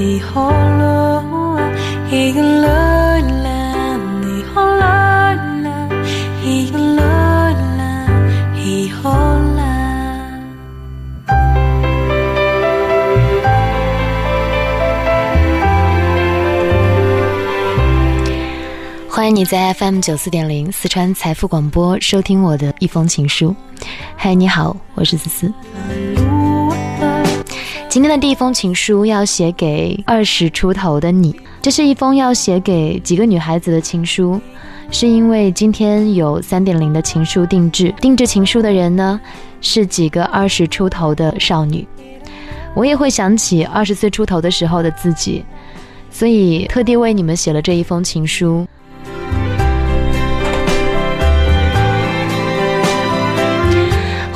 thì hollow, he can love. 你在 FM 九四点零四川财富广播收听我的一封情书。嗨，你好，我是思思。今天的第一封情书要写给二十出头的你，这是一封要写给几个女孩子的情书，是因为今天有三点零的情书定制，定制情书的人呢是几个二十出头的少女，我也会想起二十岁出头的时候的自己，所以特地为你们写了这一封情书。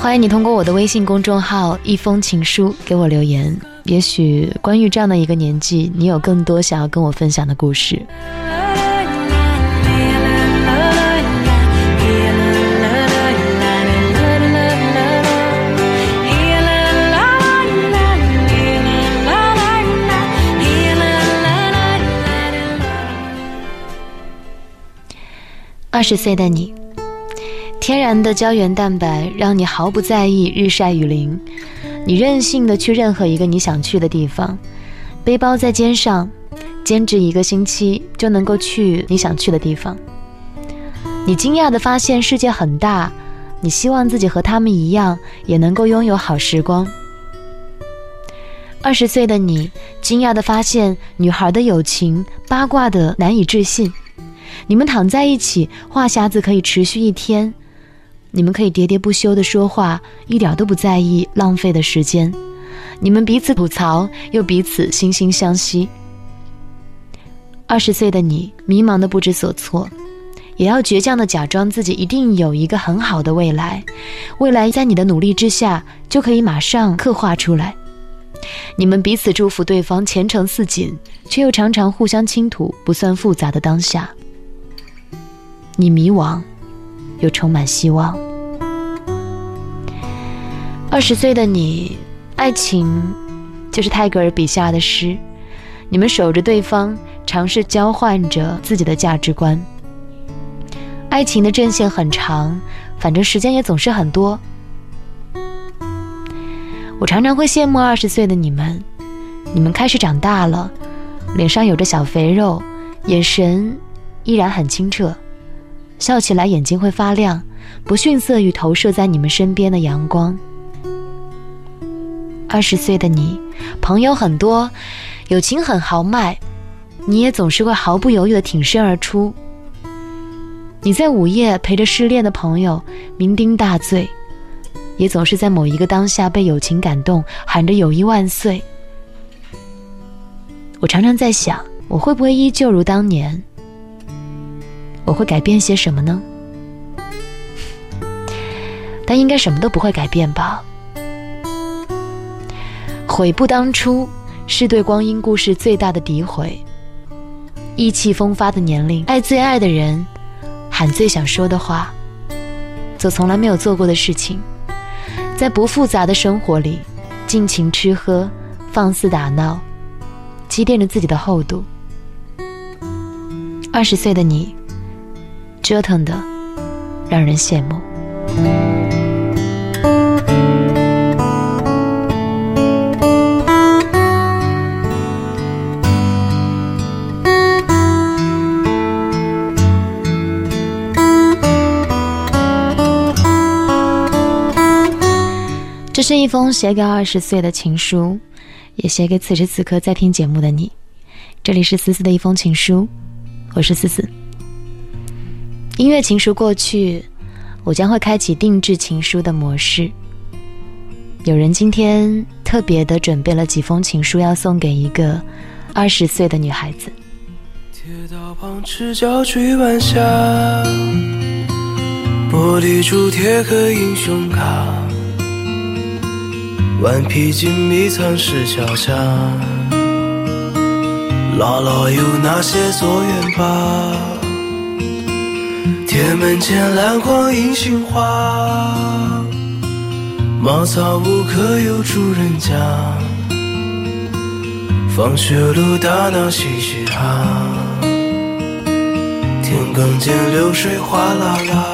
欢迎你通过我的微信公众号“一封情书”给我留言。也许关于这样的一个年纪，你有更多想要跟我分享的故事。二十岁的你。天然的胶原蛋白让你毫不在意日晒雨淋，你任性的去任何一个你想去的地方，背包在肩上，兼职一个星期就能够去你想去的地方。你惊讶的发现世界很大，你希望自己和他们一样也能够拥有好时光。二十岁的你惊讶的发现女孩的友情八卦的难以置信，你们躺在一起，话匣子可以持续一天。你们可以喋喋不休的说话，一点都不在意浪费的时间。你们彼此吐槽，又彼此惺惺相惜。二十岁的你，迷茫的不知所措，也要倔强的假装自己一定有一个很好的未来。未来在你的努力之下，就可以马上刻画出来。你们彼此祝福对方前程似锦，却又常常互相倾吐不算复杂的当下。你迷惘。又充满希望。二十岁的你，爱情就是泰戈尔笔下的诗，你们守着对方，尝试交换着自己的价值观。爱情的阵线很长，反正时间也总是很多。我常常会羡慕二十岁的你们，你们开始长大了，脸上有着小肥肉，眼神依然很清澈。笑起来眼睛会发亮，不逊色于投射在你们身边的阳光。二十岁的你，朋友很多，友情很豪迈，你也总是会毫不犹豫的挺身而出。你在午夜陪着失恋的朋友酩酊大醉，也总是在某一个当下被友情感动，喊着友谊万岁。我常常在想，我会不会依旧如当年？我会改变些什么呢？但应该什么都不会改变吧。悔不当初，是对光阴故事最大的诋毁。意气风发的年龄，爱最爱的人，喊最想说的话，做从来没有做过的事情，在不复杂的生活里，尽情吃喝，放肆打闹，积淀着自己的厚度。二十岁的你。折腾的让人羡慕。是一封写给二十岁的情书，也写给此时此刻在听节目的你。这里是思思的一封情书，我是思思。音乐情书过去，我将会开启定制情书的模式。有人今天特别的准备了几封情书，要送给一个二十岁的女孩子。铁道旁赤脚追晚霞，玻璃珠贴个英雄卡，顽皮筋迷藏石桥下，姥姥有那些作业吧。铁门前，篮筐银杏花。茅草屋可有住人家？放学路打闹嘻嘻哈，田埂间流水哗啦啦，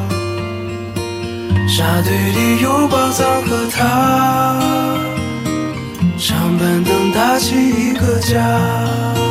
沙堆里有宝藏和他，长板凳搭起一个家。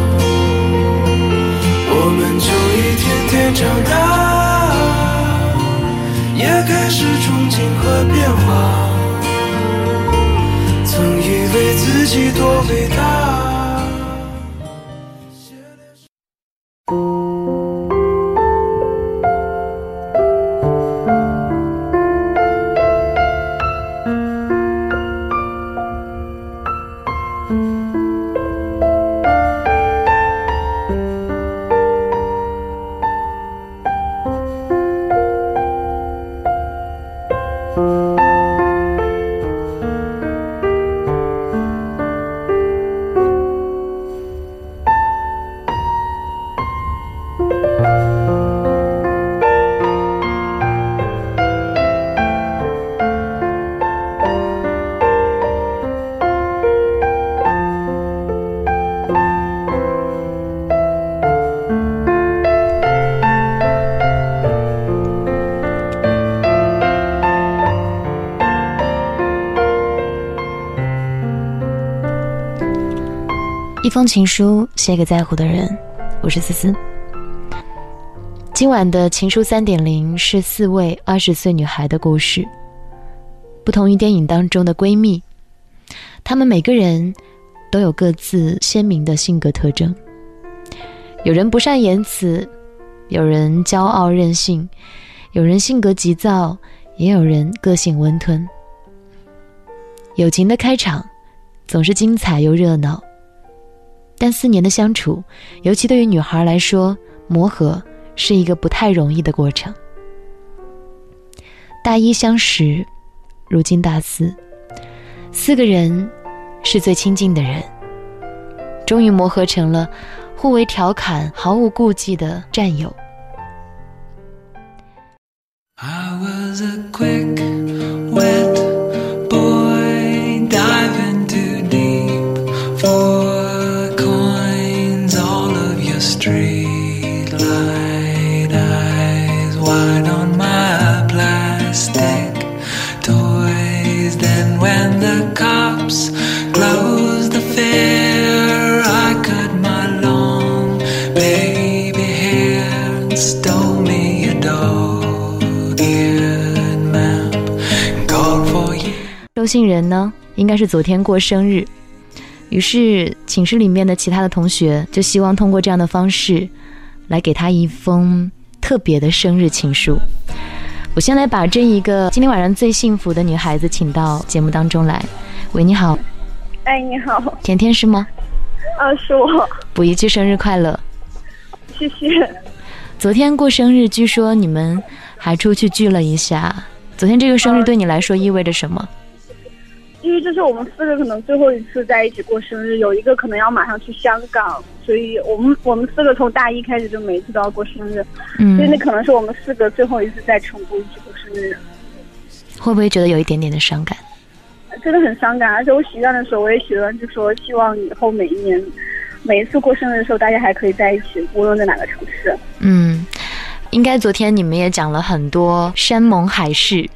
封情书写给在乎的人，我是思思。今晚的情书三点零是四位二十岁女孩的故事，不同于电影当中的闺蜜，她们每个人都有各自鲜明的性格特征。有人不善言辞，有人骄傲任性，有人性格急躁，也有人个性温吞。友情的开场总是精彩又热闹。但四年的相处，尤其对于女孩来说，磨合是一个不太容易的过程。大一相识，如今大四，四个人是最亲近的人，终于磨合成了互为调侃、毫无顾忌的战友。收信人呢，应该是昨天过生日，于是寝室里面的其他的同学就希望通过这样的方式，来给他一封特别的生日情书。我先来把这一个今天晚上最幸福的女孩子请到节目当中来。喂，你好。哎，你好。甜甜是吗？啊，是我，补一句生日快乐。谢谢。昨天过生日，据说你们还出去聚了一下。昨天这个生日对你来说意味着什么？因为这是我们四个可能最后一次在一起过生日，有一个可能要马上去香港，所以我们我们四个从大一开始就每一次都要过生日，嗯所以那可能是我们四个最后一次在成都一起过生日，会不会觉得有一点点的伤感？真的很伤感。而且我许愿的时候，我也许愿就说希望以后每一年，每一次过生日的时候，大家还可以在一起，无论在哪个城市。嗯，应该昨天你们也讲了很多山盟海誓，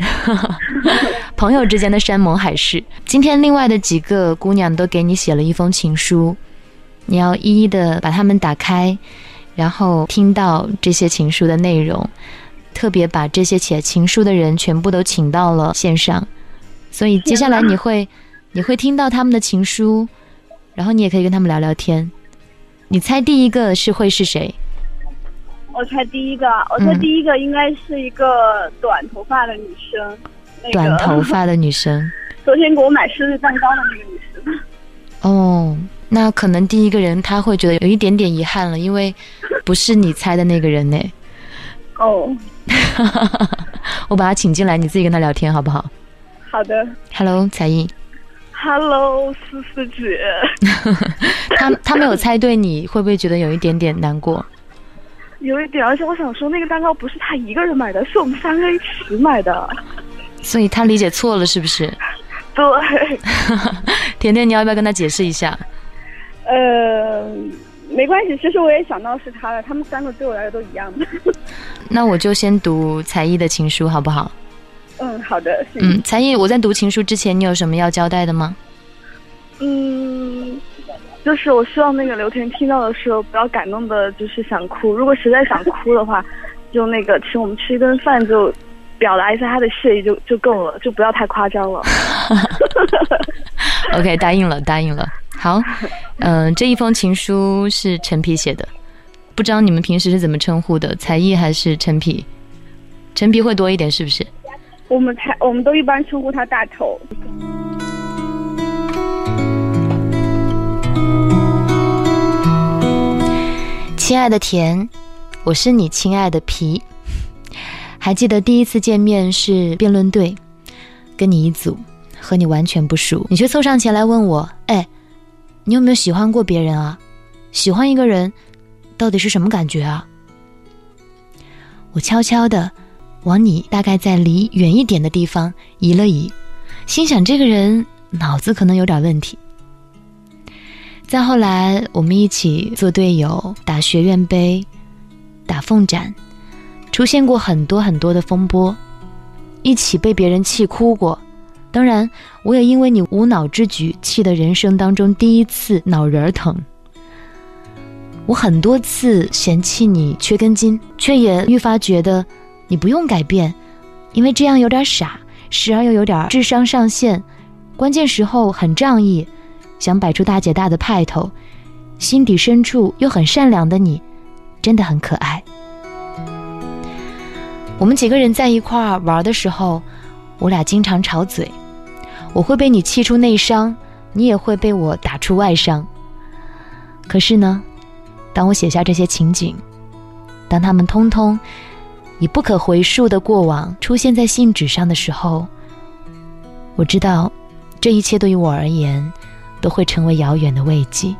朋友之间的山盟海誓。今天另外的几个姑娘都给你写了一封情书，你要一一的把它们打开，然后听到这些情书的内容。特别把这些写情书的人全部都请到了线上，所以接下来你会 你会听到他们的情书，然后你也可以跟他们聊聊天。你猜第一个是会是谁？我猜第一个，我猜嗯第一个应该是一个短头发的女生，那个短头发的女生。昨天给我买生日蛋糕的那个女生。哦，那可能第一个人他会觉得有一点点遗憾了，因为不是你猜的那个人呢。哦，我把他请进来，你自己跟他聊天好不好好的。？Hello，彩艺，Hello，思思姐。他他没有猜对，你会不会觉得有一点点难过？有一点，而且我想说，那个蛋糕不是他一个人买的，是我们三个一起买的。所以他理解错了，是不是？对，甜甜，你要不要跟他解释一下？呃，没关系，其实我也想到是他了，他们三个对我来说都一样的。那我就先读才艺的情书，好不好？嗯，好的，嗯，才艺，我在读情书之前，你有什么要交代的吗？嗯，就是我希望那个刘甜听到的时候不要感动的，就是想哭。如果实在想哭的话，就那个请我们吃一顿饭，就表达一下他的谢意就就够了，就不要太夸张了。OK，答应了，答应了。好，嗯、这一封情书是陈皮写的，不知道你们平时是怎么称呼的，才艺还是陈皮？陈皮会多一点，是不是？我们才我们都一般称呼他大头。亲爱的甜，我是你亲爱的皮。还记得第一次见面是辩论队，跟你一组，和你完全不熟，你却凑上前来问我：“哎，你有没有喜欢过别人啊？喜欢一个人，到底是什么感觉啊？”我悄悄的往你大概在离远一点的地方移了移，心想这个人脑子可能有点问题。再后来，我们一起做队友，打学院杯，打凤展，出现过很多很多的风波，一起被别人气哭过。当然，我也因为你无脑之举，气得人生当中第一次脑仁儿疼。我很多次嫌弃你缺根筋，却也愈发觉得你不用改变，因为这样有点傻，时而又有点智商上线，关键时候很仗义。想摆出大姐大的派头，心底深处又很善良的你，真的很可爱。我们几个人在一块儿玩的时候，我俩经常吵嘴，我会被你气出内伤，你也会被我打出外伤。可是呢，当我写下这些情景，当他们通通以不可回溯的过往出现在信纸上的时候，我知道，这一切对于我而言。都会成为遥远的慰藉。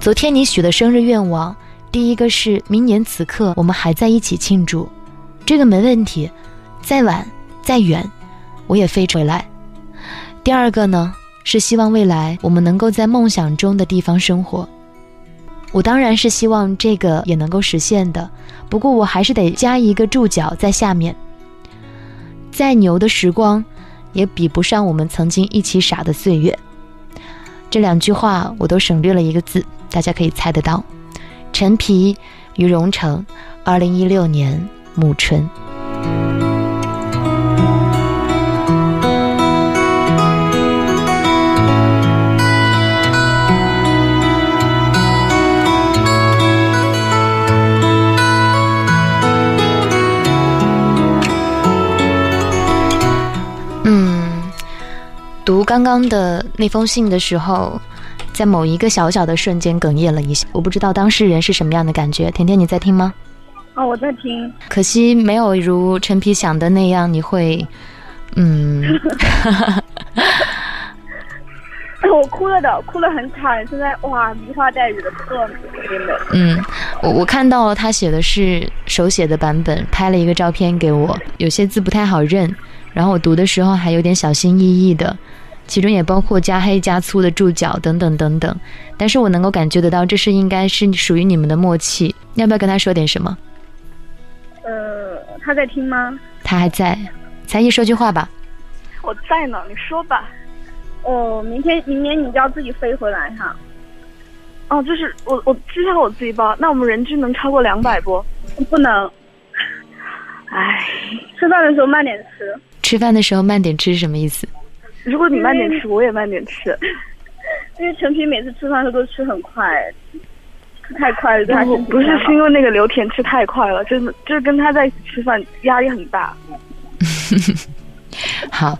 昨天你许的生日愿望，第一个是明年此刻我们还在一起庆祝，这个没问题，再晚再远，我也飞回来。第二个呢，是希望未来我们能够在梦想中的地方生活。我当然是希望这个也能够实现的，不过我还是得加一个注脚在下面。再牛的时光。也比不上我们曾经一起傻的岁月。这两句话我都省略了一个字，大家可以猜得到。陈皮于荣成，二零一六年暮春。读刚刚的那封信的时候，在某一个小小的瞬间哽咽了一下。我不知道当事人是什么样的感觉。甜甜，你在听吗？啊，我在听。可惜没有如陈皮想的那样，你会，嗯。哈哈哈哈哈！我哭了的，哭得很惨。现在哇，梨话带雨的特，真的。嗯，我我看到了，他写的是手写的版本，拍了一个照片给我。有些字不太好认，然后我读的时候还有点小心翼翼的。其中也包括加黑加粗的注脚等等等等。但是我能够感觉得到，这是应该是属于你们的默契。要不要跟他说点什么？呃，他在听吗？他还在，才艺说句话吧。我在呢，你说吧。哦，明天明年你就要自己飞回来哈。哦，就是我我机票我自己包，那我们人均能超过两百不？不能。唉，吃饭的时候慢点吃。吃饭的时候慢点吃是什么意思？如果你慢点吃，我也慢点吃。因为陈皮每次吃饭的时候都吃很快，吃太快了，对他不是是因为那个刘田吃太快了，真的就是跟他在一起吃饭压力很大。好，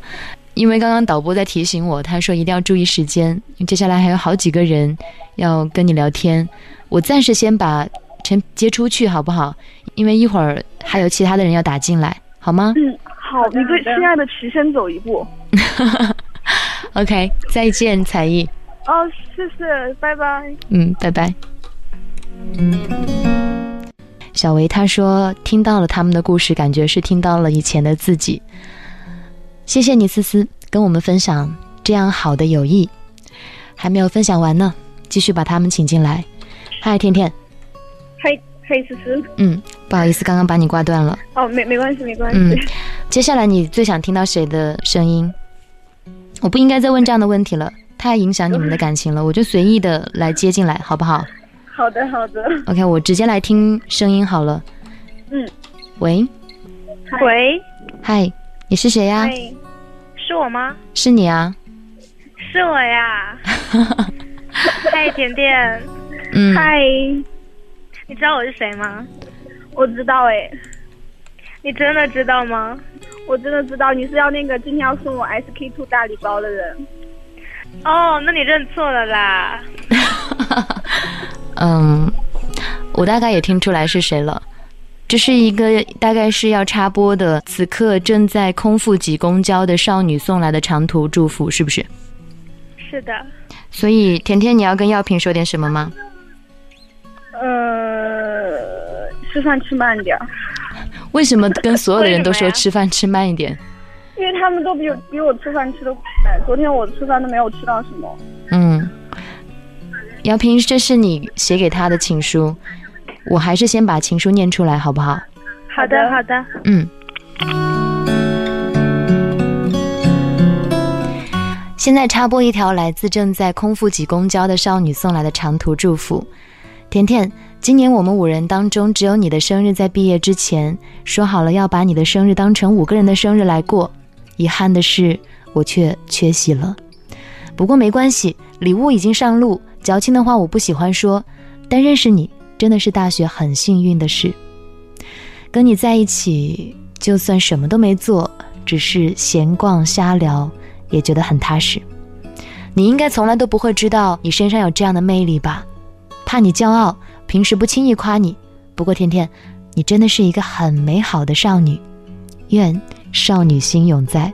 因为刚刚导播在提醒我，他说一定要注意时间，因为接下来还有好几个人要跟你聊天。我暂时先把陈接出去，好不好？因为一会儿还有其他的人要打进来，好吗嗯，好，你对亲爱的齐先走一步。OK，再见，才艺。哦，谢谢，拜拜。嗯，拜拜。小维他说听到了他们的故事，感觉是听到了以前的自己。谢谢你，思思，跟我们分享这样好的友谊。还没有分享完呢，继续把他们请进来。嗨，甜甜，嘿，嘿，思思。嗯，不好意思，刚刚把你挂断了。哦，没没关系，没关系。嗯，接下来你最想听到谁的声音？我不应该再问这样的问题了，太影响你们的感情了。我就随意的来接进来，好不好好的，好的。？OK，我直接来听声音好了。嗯，喂，喂，嗨，你是谁呀？嗨，是我吗？是你啊。是我呀。嗨，甜甜，嗯，嗨，你知道我是谁吗？我知道哎，你真的知道吗？我真的知道你是要那个今天要送我 SK two 大礼包的人。哦，那你认错了啦。嗯，我大概也听出来是谁了。这是一个大概是要插播的，此刻正在空腹挤公交的少女送来的长途祝福，是不是？是的，所以甜甜，你要跟药品说点什么吗？呃，吃饭吃慢点儿，为什么跟所有的人都说吃饭吃慢一点？因为他们都比我比我吃饭吃的快。昨天我吃饭都没有吃到什么。嗯，姚平，这是你写给他的情书，我还是先把情书念出来好不好？好的，好的。嗯。现在插播一条来自正在空腹挤公交的少女送来的长途祝福。甜甜，今年我们五人当中只有你的生日在毕业之前说好了要把你的生日当成五个人的生日来过，遗憾的是我却缺席了。不过没关系，礼物已经上路，矫情的话我不喜欢说，但认识你真的是大学很幸运的事。跟你在一起，就算什么都没做，只是闲逛瞎聊，也觉得很踏实。你应该从来都不会知道你身上有这样的魅力吧？怕你骄傲，平时不轻易夸你。不过甜甜，你真的是一个很美好的少女，愿少女心永在。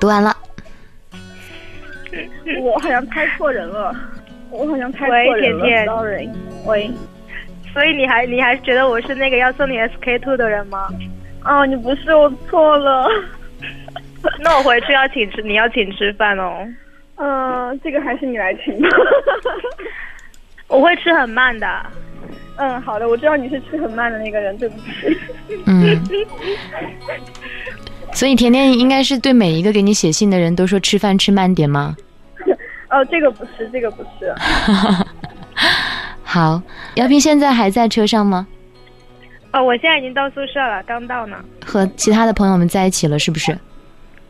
读完了，我好像猜错人了，我好像猜错人了甜甜，sorry。喂，所以你还你还觉得我是那个要送你 SK two 的人吗？哦，你不是，我错了。那我回去要请吃，你要请吃饭哦。嗯、这个还是你来请吧。我会吃很慢的。嗯，好的，我知道你是吃很慢的那个人，对不起。嗯。所以甜甜应该是对每一个给你写信的人都说吃饭吃慢点吗？哦，这个不是，这个不是。好，姚平现在还在车上吗？哦，我现在已经到宿舍了，刚到呢。和其他的朋友们在一起了，是不是？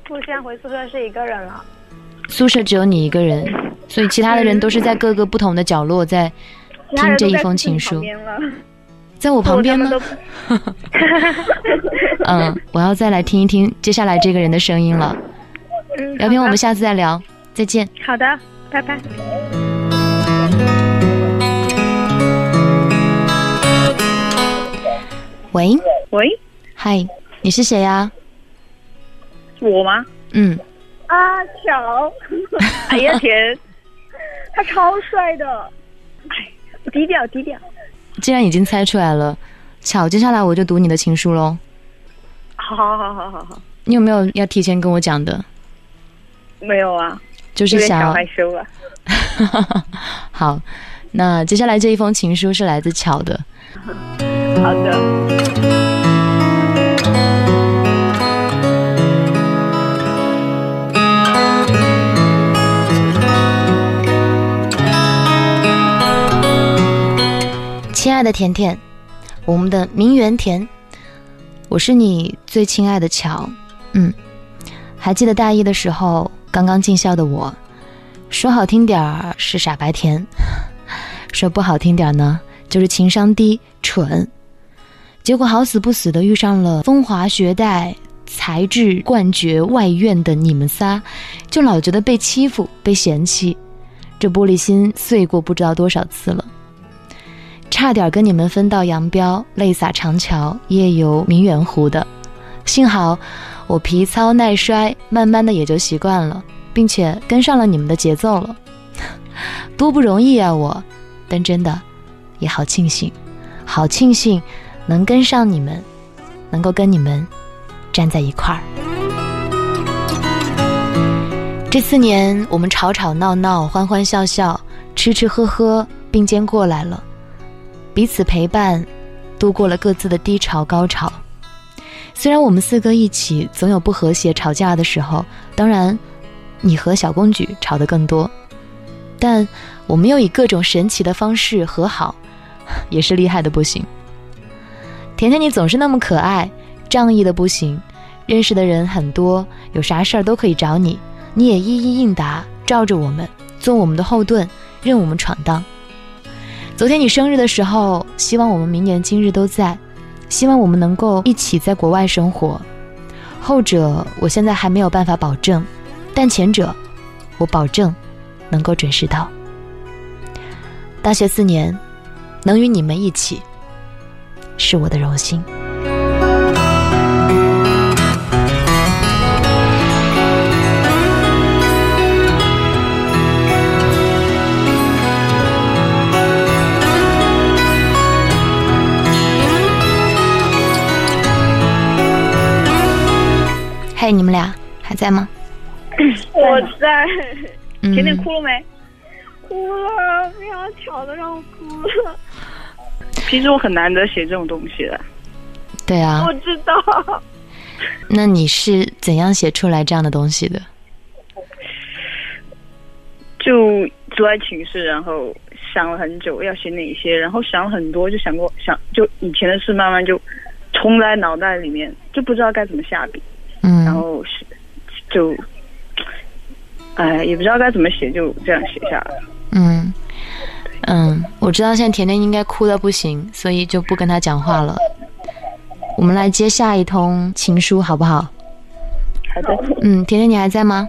我现在回宿舍是一个人了。宿舍只有你一个人，所以其他的人都是在各个不同的角落在听这一封情书。在我旁边吗。嗯，我要再来听一听接下来这个人的声音了。嗯，聊天我们下次再聊，再见。好的，拜拜。喂喂，嗨，你是谁呀？我吗？嗯，阿乔，哎呀天，他超帅的，哎，低调低调。既然已经猜出来了，巧，接下来我就读你的情书喽。好好好好好好，你有没有要提前跟我讲的？没有啊，就是想害羞啊。好，那接下来这一封情书是来自巧的。好的，亲爱的甜甜，我们的名媛甜，我是你最亲爱的乔。嗯，还记得大一的时候，刚刚进校的我，说好听点儿是傻白甜，说不好听点儿呢，就是情商低、蠢。结果好死不死的遇上了风华绝代、才智冠绝外院的你们仨，就老觉得被欺负、被嫌弃，这玻璃心碎过不知道多少次了。差点跟你们分道扬镳，泪洒长桥，夜游名媛湖的。幸好我皮糙耐摔，慢慢的也就习惯了，并且跟上了你们的节奏了。多不容易啊我，但真的也好庆幸，好庆幸能跟上你们，能够跟你们站在一块儿。这四年，我们吵吵闹闹，欢欢笑笑，吃吃喝喝，并肩过来了。彼此陪伴，度过了各自的低潮高潮。虽然我们四个一起总有不和谐、吵架的时候，当然，你和小公举吵得更多，但我们又以各种神奇的方式和好，也是厉害的不行。甜甜，你总是那么可爱，仗义的不行，认识的人很多，有啥事儿都可以找你，你也一一应答，罩着我们，做我们的后盾，任我们闯荡。昨天你生日的时候，希望我们明年今日都在，希望我们能够一起在国外生活。后者我现在还没有办法保证，但前者我保证能够准时到。大学四年，能与你们一起，是我的荣幸。嘿，你们俩还在吗？我在。嗯甜甜哭了没？哭了，非常巧的让我哭了。其实我很难得写这种东西的。对啊我，知道。那你是怎样写出来这样的东西的？就坐在寝室，然后想了很久要写哪些，然后想了很多，就想过想就以前的事慢慢就冲在脑袋里面，就不知道该怎么下笔，就，哎，也不知道该怎么写，就这样写下来。嗯嗯，我知道现在甜甜应该哭的不行，所以就不跟他讲话了。我们来接下一通情书，好不好？好的，嗯，甜甜你还在吗？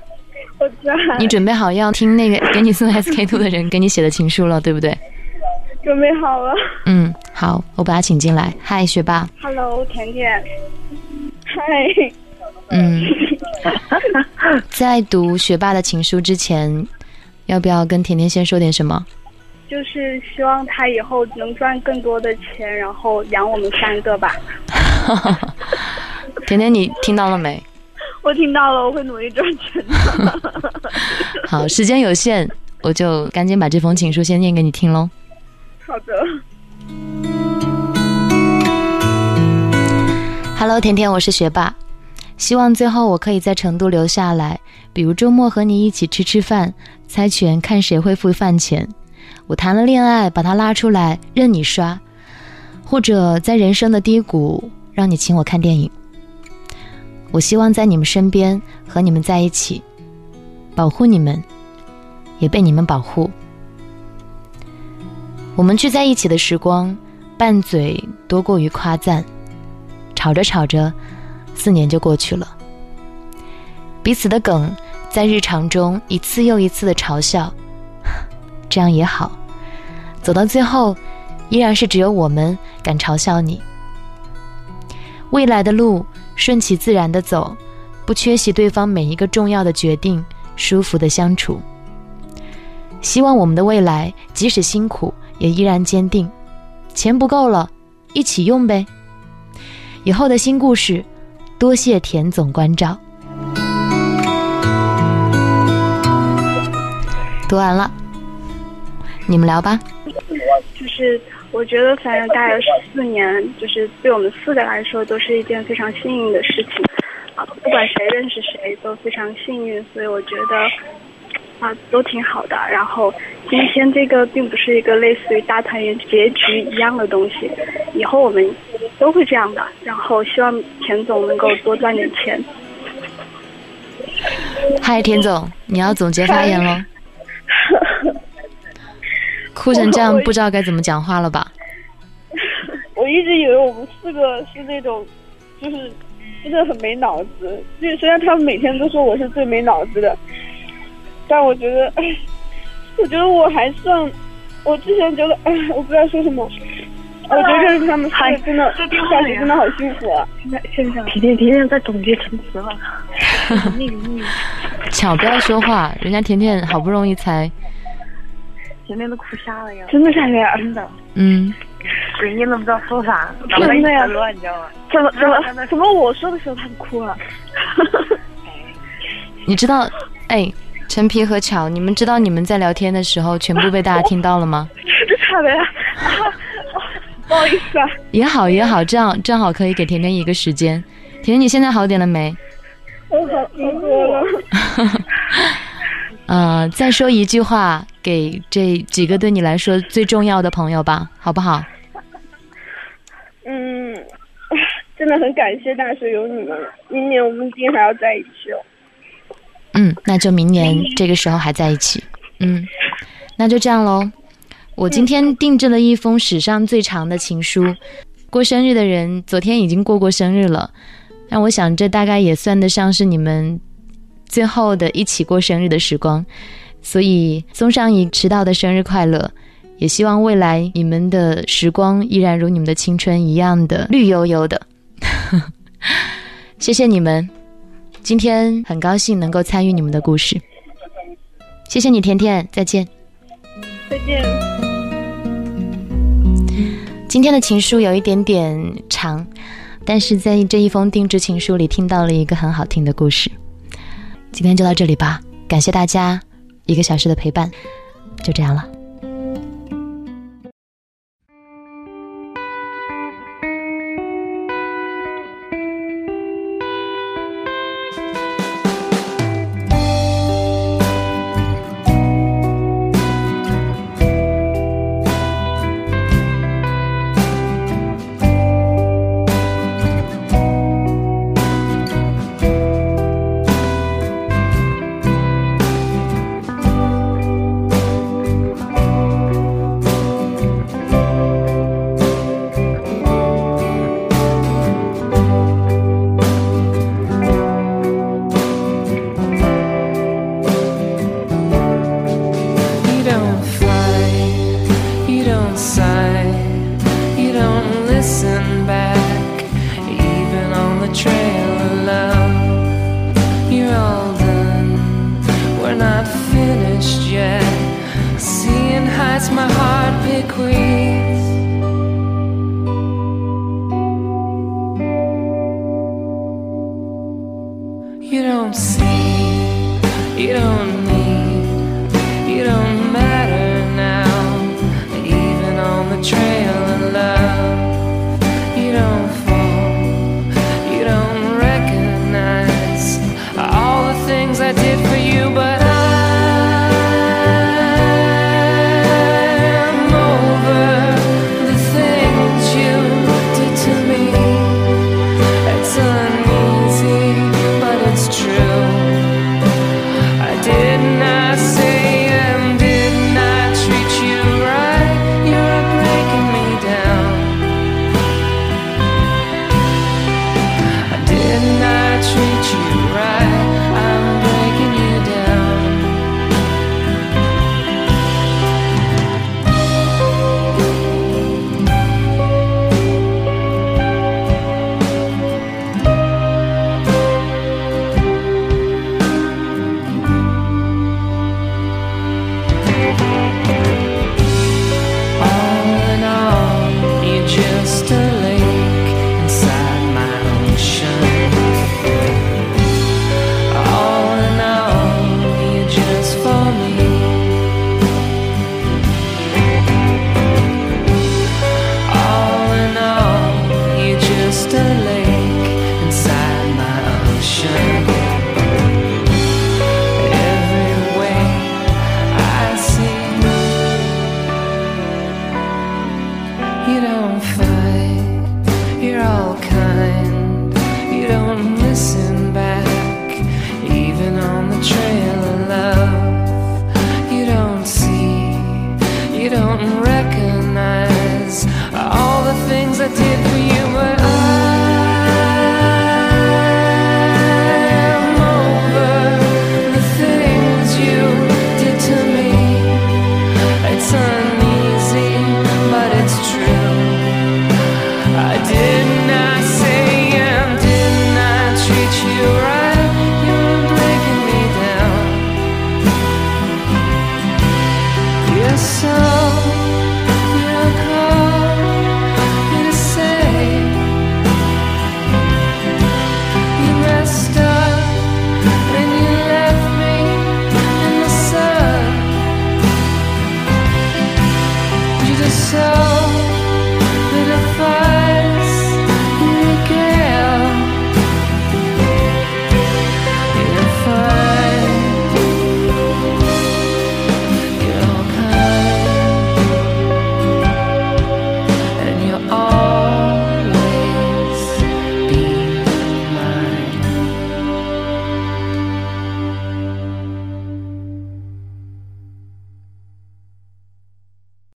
我在。你准备好要听那个给你送 SK two 的人给你写的情书了，对不对？准备好了。嗯，好，我把他请进来。嗨，学霸。Hello，甜甜。嗨。嗯，在读学霸的情书之前，要不要跟甜甜先说点什么？就是希望他以后能赚更多的钱，然后养我们三个吧。甜甜，你听到了没？我听到了，我会努力赚钱的。好，时间有限，我就赶紧把这封情书先念给你听喽。好的。Hello，甜甜，我是学霸，希望最后我可以在成都留下来，比如周末和你一起吃吃饭，猜拳看谁会付饭钱。我谈了恋爱，把他拉出来任你刷，或者在人生的低谷让你请我看电影。我希望在你们身边和你们在一起，保护你们，也被你们保护。我们聚在一起的时光，拌嘴多过于夸赞，吵着吵着，四年就过去了。彼此的梗在日常中一次又一次的嘲笑，这样也好。走到最后，依然是只有我们敢嘲笑你。未来的路顺其自然的走，不缺席对方每一个重要的决定，舒服的相处。希望我们的未来即使辛苦，也依然坚定。钱不够了，一起用呗。以后的新故事，多谢田总关照。读完了，你们聊吧。就是我觉得，反正大概十四年，就是对我们四个来说，都是一件非常幸运的事情。啊，不管谁认识谁，都非常幸运。所以我觉得，啊，都挺好的。然后今天这个并不是一个类似于大团圆结局一样的东西，以后我们都会这样的。然后希望田总能够多赚点钱。嗨，田总，你要总结发言喽。哭成这样，不知道该怎么讲话了吧？我一直以为我们四个是那种，就是真的很没脑子。就虽然他们每天都说我是最没脑子的，但我觉得，我觉得我还算。我之前觉得，哎，我不知道说什么。我觉得认识他们四个真的，下去真的好幸福啊！现在现在，甜甜甜甜在总结陈词了。巧，不要说话，人家甜甜好不容易才。甜甜都哭瞎了呀！真的假的呀？真的。嗯。人家都不知道说啥，真的呀？你知道吗？怎么怎么怎么我说的时候他就哭了？你知道，哎，陈皮和巧，你们知道你们在聊天的时候全部被大家听到了吗？真的呀？不好意思啊。也好也好，这样正好可以给甜甜一个时间。甜甜，你现在好点了没？我好多了。呃，再说一句话给这几个对你来说最重要的朋友吧，好不好？嗯，真的很感谢大学有你们，明年我们一定还要在一起哦。嗯，那就明年这个时候还在一起。嗯，那就这样喽。我今天定制了一封史上最长的情书。过生日的人昨天已经过过生日了，那我想这大概也算得上是你们。最后的一起过生日的时光，所以送上一迟到的生日快乐，也希望未来你们的时光依然如你们的青春一样的绿油油的。谢谢你们，今天很高兴能够参与你们的故事。谢谢你，甜甜，再见。再见。今天的情书有一点点长，但是在这一封定制情书里听到了一个很好听的故事。今天就到这里吧，感谢大家一个小时的陪伴，就这样了。